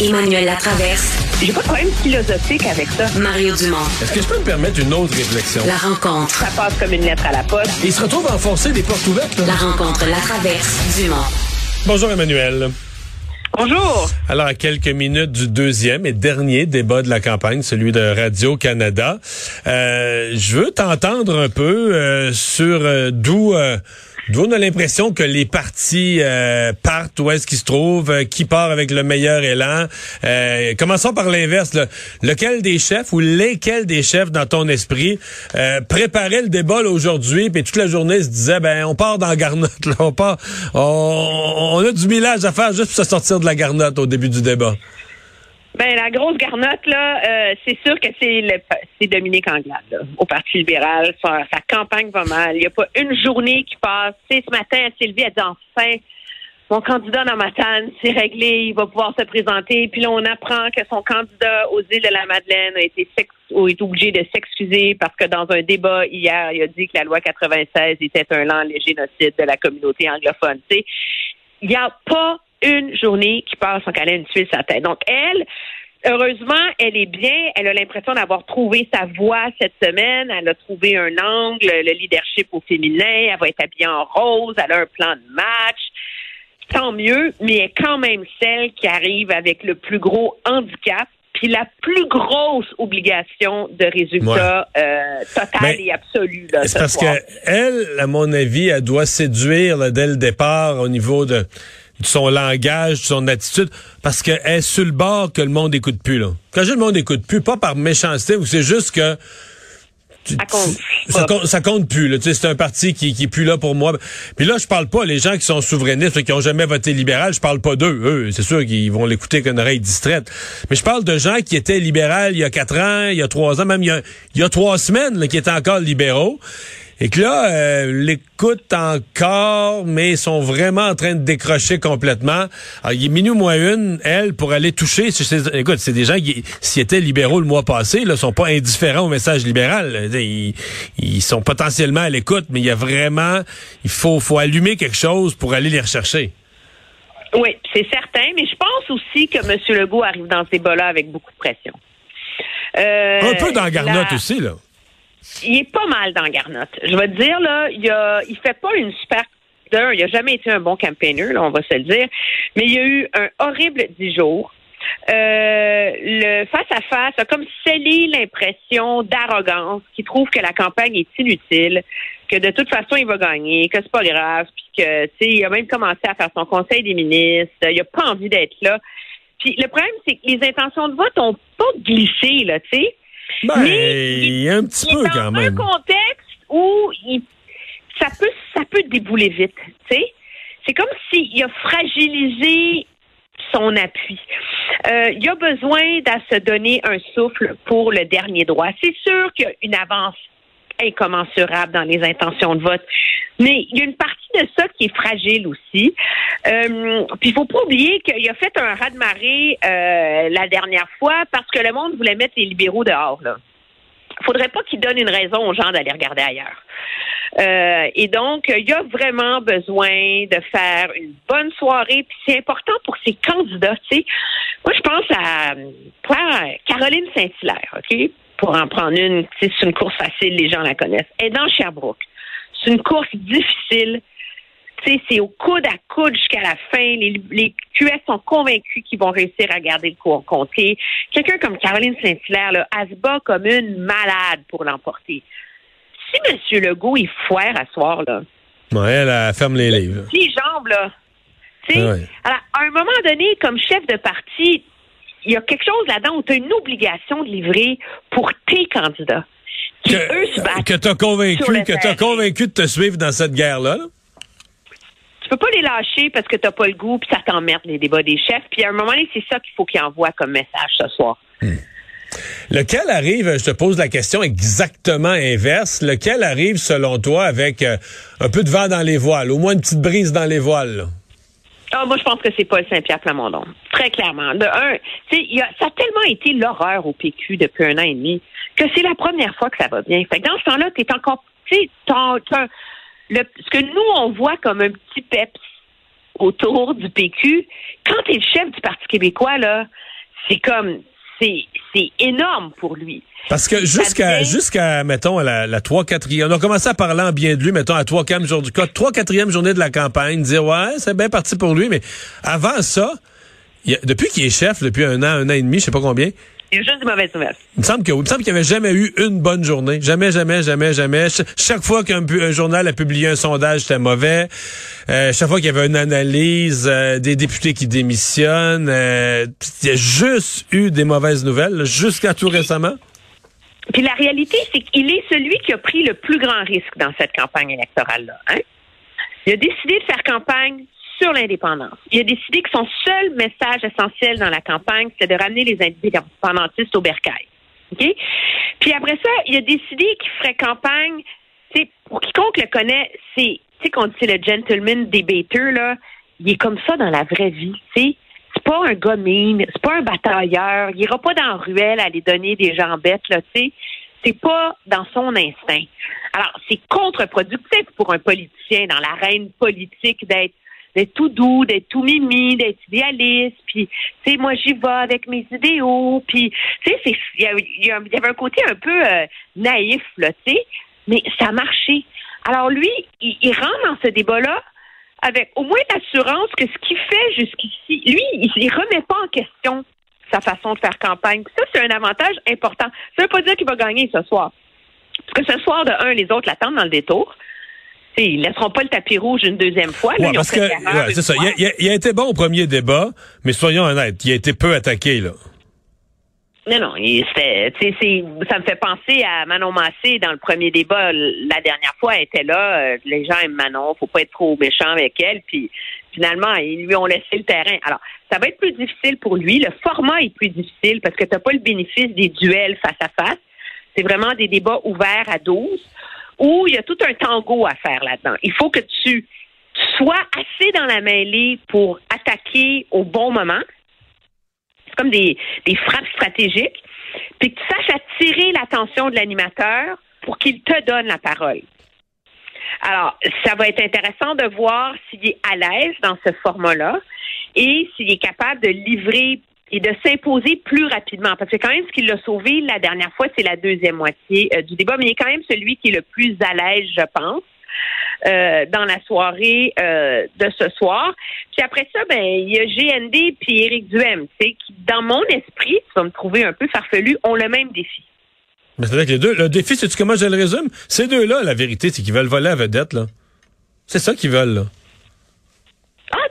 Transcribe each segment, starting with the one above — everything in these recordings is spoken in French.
Emmanuel Latraverse. J'ai pas de problème philosophique avec ça. Mario Dumont. Est-ce que je peux me permettre une autre réflexion? La rencontre. Ça passe comme une lettre à la poste. Il se retrouve à enfoncer des portes ouvertes. Là. La rencontre, la traverse, Dumont. Bonjour Emmanuel. Bonjour. Alors, à quelques minutes du deuxième et dernier débat de la campagne, celui de Radio-Canada, euh, je veux t'entendre un peu euh, sur euh, d'où... D'où on a l'impression que les partis euh, partent, où est-ce qu'ils se trouvent, euh, qui part avec le meilleur élan. Euh, commençons par l'inverse. Lequel des chefs ou lesquels des chefs dans ton esprit euh, préparaient le débat aujourd'hui, puis toute la journée se disait, ben on part dans la garnotte, on part, on, on a du millage à faire juste pour se sortir de la garnotte au début du débat. Ben la grosse garnotte là, euh, c'est sûr que c'est le c'est Dominique Anglade là, au Parti libéral. Sa, campagne va mal. Il n'y a pas une journée qui passe. Sais, ce matin, Sylvie a dit enfin mon candidat dans Matane, c'est réglé, il va pouvoir se présenter. Puis là, on apprend que son candidat aux îles de la Madeleine a été est obligé de s'excuser parce que dans un débat hier, il a dit que la loi 96 était un lent génocide de la communauté anglophone. Il n'y a pas une journée qui passe sans qu'elle ait une tuile sa tête. Donc, elle, heureusement, elle est bien. Elle a l'impression d'avoir trouvé sa voie cette semaine. Elle a trouvé un angle, le leadership au féminin. Elle va être habillée en rose. Elle a un plan de match. Tant mieux, mais elle est quand même celle qui arrive avec le plus gros handicap puis la plus grosse obligation de résultat euh, total et absolu. C'est parce qu'elle, que à mon avis, elle doit séduire dès le départ au niveau de de son langage, de son attitude, parce qu'elle est sur le bord que le monde écoute plus. Là. Quand je le monde écoute plus, pas par méchanceté, ou c'est juste que ça compte, ça compte, ça compte plus. C'est un parti qui, qui est plus là pour moi. Puis là, je parle pas les gens qui sont souverainistes, qui ont jamais voté libéral. Je parle pas d'eux. Eux, c'est sûr qu'ils vont l'écouter qu'une oreille distraite. Mais je parle de gens qui étaient libéraux il y a quatre ans, il y a trois ans, même il y a, il y a trois semaines, qui étaient encore libéraux et que là, euh, l'écoute encore, mais ils sont vraiment en train de décrocher complètement. Alors, il est minuit moins une, elle, pour aller toucher. Écoute, c'est des gens qui, s'ils étaient libéraux le mois passé, là, sont pas indifférents au message libéral. Ils, ils sont potentiellement à l'écoute, mais il y a vraiment, il faut, faut allumer quelque chose pour aller les rechercher. Oui, c'est certain, mais je pense aussi que M. Legault arrive dans ce débat-là avec beaucoup de pression. Euh, Un peu dans Garnotte aussi, là il est pas mal dans Garnotte. Je vais te dire, là, il, a, il fait pas une super d'un, il a jamais été un bon campaigner, là, on va se le dire, mais il y a eu un horrible dix jours. Euh, le face à face a comme scellé l'impression d'arrogance qui trouve que la campagne est inutile, que de toute façon il va gagner, que c'est pas grave, puis que tu sais il a même commencé à faire son conseil des ministres, il a pas envie d'être là. Puis le problème c'est que les intentions de vote ont pas glissé là, tu sais. Ben, il y a un petit peu quand même. Dans un contexte où il, ça peut ça peut débouler vite, tu sais. C'est comme s'il a fragilisé son appui. Euh, il a besoin de se donner un souffle pour le dernier droit. C'est sûr qu'il y a une avance incommensurable dans les intentions de vote. Mais il y a une partie de ça qui est fragile aussi. Euh, puis il faut pas oublier qu'il a fait un raz-de-marée euh, la dernière fois parce que le monde voulait mettre les libéraux dehors. Là. Faudrait pas qu'il donne une raison aux gens d'aller regarder ailleurs. Euh, et donc, il y a vraiment besoin de faire une bonne soirée. Puis c'est important pour ces candidats. Moi, je pense à Caroline Saint-Hilaire, OK? Pour en prendre une, c'est une course facile, les gens la connaissent. Elle est dans Sherbrooke. C'est une course difficile. C'est au coude à coude jusqu'à la fin. Les, les QS sont convaincus qu'ils vont réussir à garder le cours compté. Quelqu'un comme Caroline Saint-Hilaire, là, elle se bat comme une malade pour l'emporter. Si M. Legault est foire à soir, là. Ouais, elle, ferme les livres. Les jambes, là. Alors, à un moment donné, comme chef de parti, il y a quelque chose là-dedans où tu as une obligation de livrer pour tes candidats que, tu as convaincu, que t'as convaincu de te suivre dans cette guerre-là? Tu peux pas les lâcher parce que t'as pas le goût, puis ça t'emmerde les débats des chefs. Puis à un moment donné, c'est ça qu'il faut qu'ils envoient comme message ce soir. Hmm. Lequel arrive, je te pose la question exactement inverse, lequel arrive selon toi avec euh, un peu de vent dans les voiles, au moins une petite brise dans les voiles? Ah, moi, je pense que c'est Paul Saint-Pierre Plamondon. Très clairement. De un, y a, ça a tellement été l'horreur au PQ depuis un an et demi que c'est la première fois que ça va bien. Fait que dans ce temps-là, tu es encore, tu ce que nous, on voit comme un petit peps autour du PQ, quand tu es le chef du Parti québécois, là, c'est comme, c'est, c'est énorme pour lui. Parce que jusqu'à, jusqu'à, mettons, la, la 3 4 on a commencé à parler en bien de lui, mettons, à 3 4 journée, 3 4 journée de la campagne, dire, ouais, c'est bien parti pour lui, mais avant ça, depuis qu'il est chef, depuis un an, un an et demi, je sais pas combien, il y a juste des mauvaises nouvelles. Il me semble qu'il n'y avait jamais eu une bonne journée. Jamais, jamais, jamais, jamais. chaque fois qu'un journal a publié un sondage, c'était mauvais. Euh, chaque fois qu'il y avait une analyse, euh, des députés qui démissionnent, euh, il y a juste eu des mauvaises nouvelles, jusqu'à tout récemment. Puis la réalité, c'est qu'il est celui qui a pris le plus grand risque dans cette campagne électorale-là. Hein? Il a décidé de faire campagne sur l'indépendance. Il a décidé que son seul message essentiel dans la campagne, c'est de ramener les indépendantistes au bercail. Puis après ça, il a décidé qu'il ferait campagne, pour quiconque le connaît, c'est, qu'on dit le gentleman debater, là, il est comme ça dans la vraie vie. C'est pas un gars c'est pas un batailleur, il ira pas dans la ruelle à aller donner des gens bêtes, là, tu sais. C'est pas dans son instinct. Alors, c'est contre-productif pour un politicien dans l'arène politique d'être d'être tout doux, d'être tout mimi, d'être idéaliste, puis tu sais moi j'y vais avec mes idéaux, puis tu sais il y, avait un côté un peu euh, naïf là, tu sais, mais ça a marché. Alors lui, il, rentre dans ce débat-là avec au moins l'assurance que ce qu'il fait jusqu'ici, lui, il, il remet pas en question sa façon de faire campagne. Ça, c'est un avantage important. Ça veut pas dire qu'il va gagner ce soir. Parce que ce soir, de un, les autres l'attendent dans le détour ils laisseront pas le tapis rouge une deuxième fois. parce que c'est ça. Il a, été bon au premier débat, mais soyons honnêtes, il a été peu attaqué là. Non, non, ça me fait penser à Manon Massé dans le premier débat la dernière fois. Elle était là, euh, les gens aiment Manon, faut pas être trop méchant avec elle. Puis finalement, ils lui ont laissé le terrain. Alors, ça va être plus difficile pour lui. Le format est plus difficile parce que tu n'as pas le bénéfice des duels face à face. C'est vraiment des débats ouverts à 12 où il y a tout un tango à faire là-dedans. Il faut que tu sois assez dans la mêlée pour attaquer au bon moment. C'est comme des, des frappes stratégiques. Puis que tu saches attirer l'attention de l'animateur pour qu'il te donne la parole. Alors, ça va être intéressant de voir s'il est à l'aise dans ce format-là et s'il est capable de livrer et de s'imposer plus rapidement. Parce que quand même, ce qui l'a sauvé la dernière fois, c'est la deuxième moitié euh, du débat, mais il est quand même celui qui est le plus à l'aise, je pense. Euh, dans la soirée euh, de ce soir. Puis après ça, ben il y a GND puis Éric Duhem, qui dans mon esprit, tu vas me trouver un peu farfelu, ont le même défi. Mais c'est vrai que les deux, le défi, c'est comment je le résume? Ces deux-là, la vérité, c'est qu'ils veulent voler la vedette, là. C'est ça qu'ils veulent, là.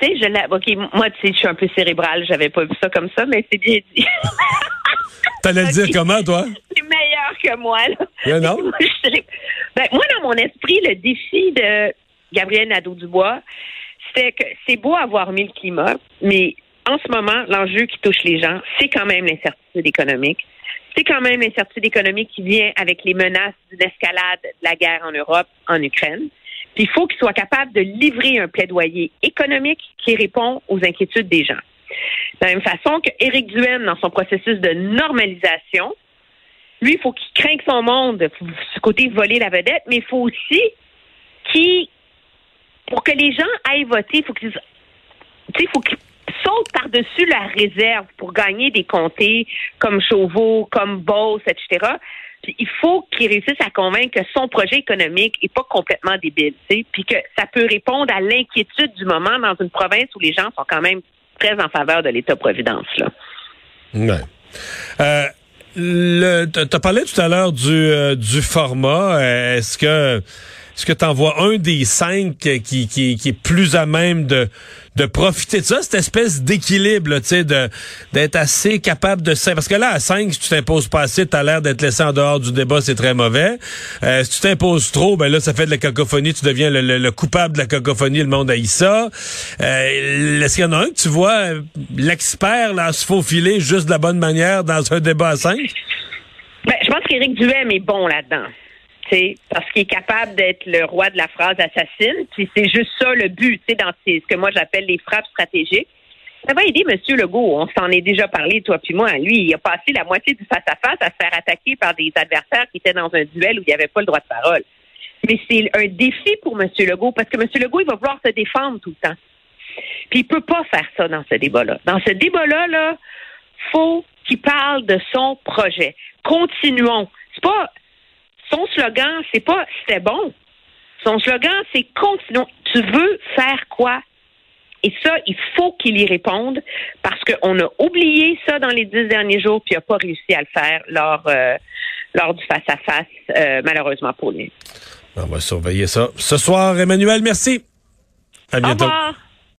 Tu sais, je l'ai. OK, moi, tu sais, je suis un peu cérébrale. J'avais pas vu ça comme ça, mais c'est bien dit. T'allais le dire comment, toi? C'est meilleur que moi, là. non? ben, moi, dans mon esprit, le défi de Gabriel Nadeau-Dubois, c'était que c'est beau avoir mis le climat, mais en ce moment, l'enjeu qui touche les gens, c'est quand même l'incertitude économique. C'est quand même l'incertitude économique qui vient avec les menaces d'une escalade de la guerre en Europe, en Ukraine il faut qu'il soit capable de livrer un plaidoyer économique qui répond aux inquiétudes des gens. De la même façon que Éric dans son processus de normalisation, lui, il faut qu'il craigne son monde, ce côté voler la vedette, mais il faut aussi qu'il, pour que les gens aillent voter, il faut faut qu'ils par-dessus la réserve pour gagner des comtés comme Chauveau, comme Beauce, etc il faut qu'il réussisse à convaincre que son projet économique est pas complètement débile, puis que ça peut répondre à l'inquiétude du moment dans une province où les gens sont quand même très en faveur de l'État-providence. Là. Euh, tu as parlé tout à l'heure du, euh, du format. Est-ce que est-ce que tu en vois un des cinq qui, qui, qui est plus à même de, de profiter de ça, cette espèce d'équilibre, tu sais, d'être assez capable de... Parce que là, à cinq, si tu t'imposes pas assez, t'as l'air d'être laissé en dehors du débat, c'est très mauvais. Euh, si tu t'imposes trop, ben là, ça fait de la cacophonie, tu deviens le, coupable de la cacophonie, le monde haït ça. Euh, est-ce qu'il y en a un que tu vois, l'expert, là, se faufiler juste de la bonne manière dans un débat à cinq? Ben, je pense qu'Éric Duhem est bon là-dedans parce qu'il est capable d'être le roi de la phrase assassine. Puis c'est juste ça le but, dans ce que moi j'appelle les frappes stratégiques. Ça va aider M. Legault. On s'en est déjà parlé, toi puis moi. Lui, il a passé la moitié du face-à-face -à, se faire attaquer par des adversaires qui étaient dans un duel où il n'y avait pas le droit de parole. Mais c'est un défi pour M. Legault parce que M. Legault, il va vouloir se défendre tout le temps. Puis il peut pas faire ça dans ce débat-là. Dans ce débat-là, là, faut qu'il parle de son projet. Continuons. C'est pas son slogan, c'est pas c'était bon. Son slogan, c'est continuons. Tu veux faire quoi? Et ça, il faut qu'il y réponde parce qu'on a oublié ça dans les dix derniers jours, puis il n'a pas réussi à le faire lors, euh, lors du face-à-face, euh, malheureusement pour lui. On va surveiller ça. Ce soir, Emmanuel, merci. À bientôt. Au revoir.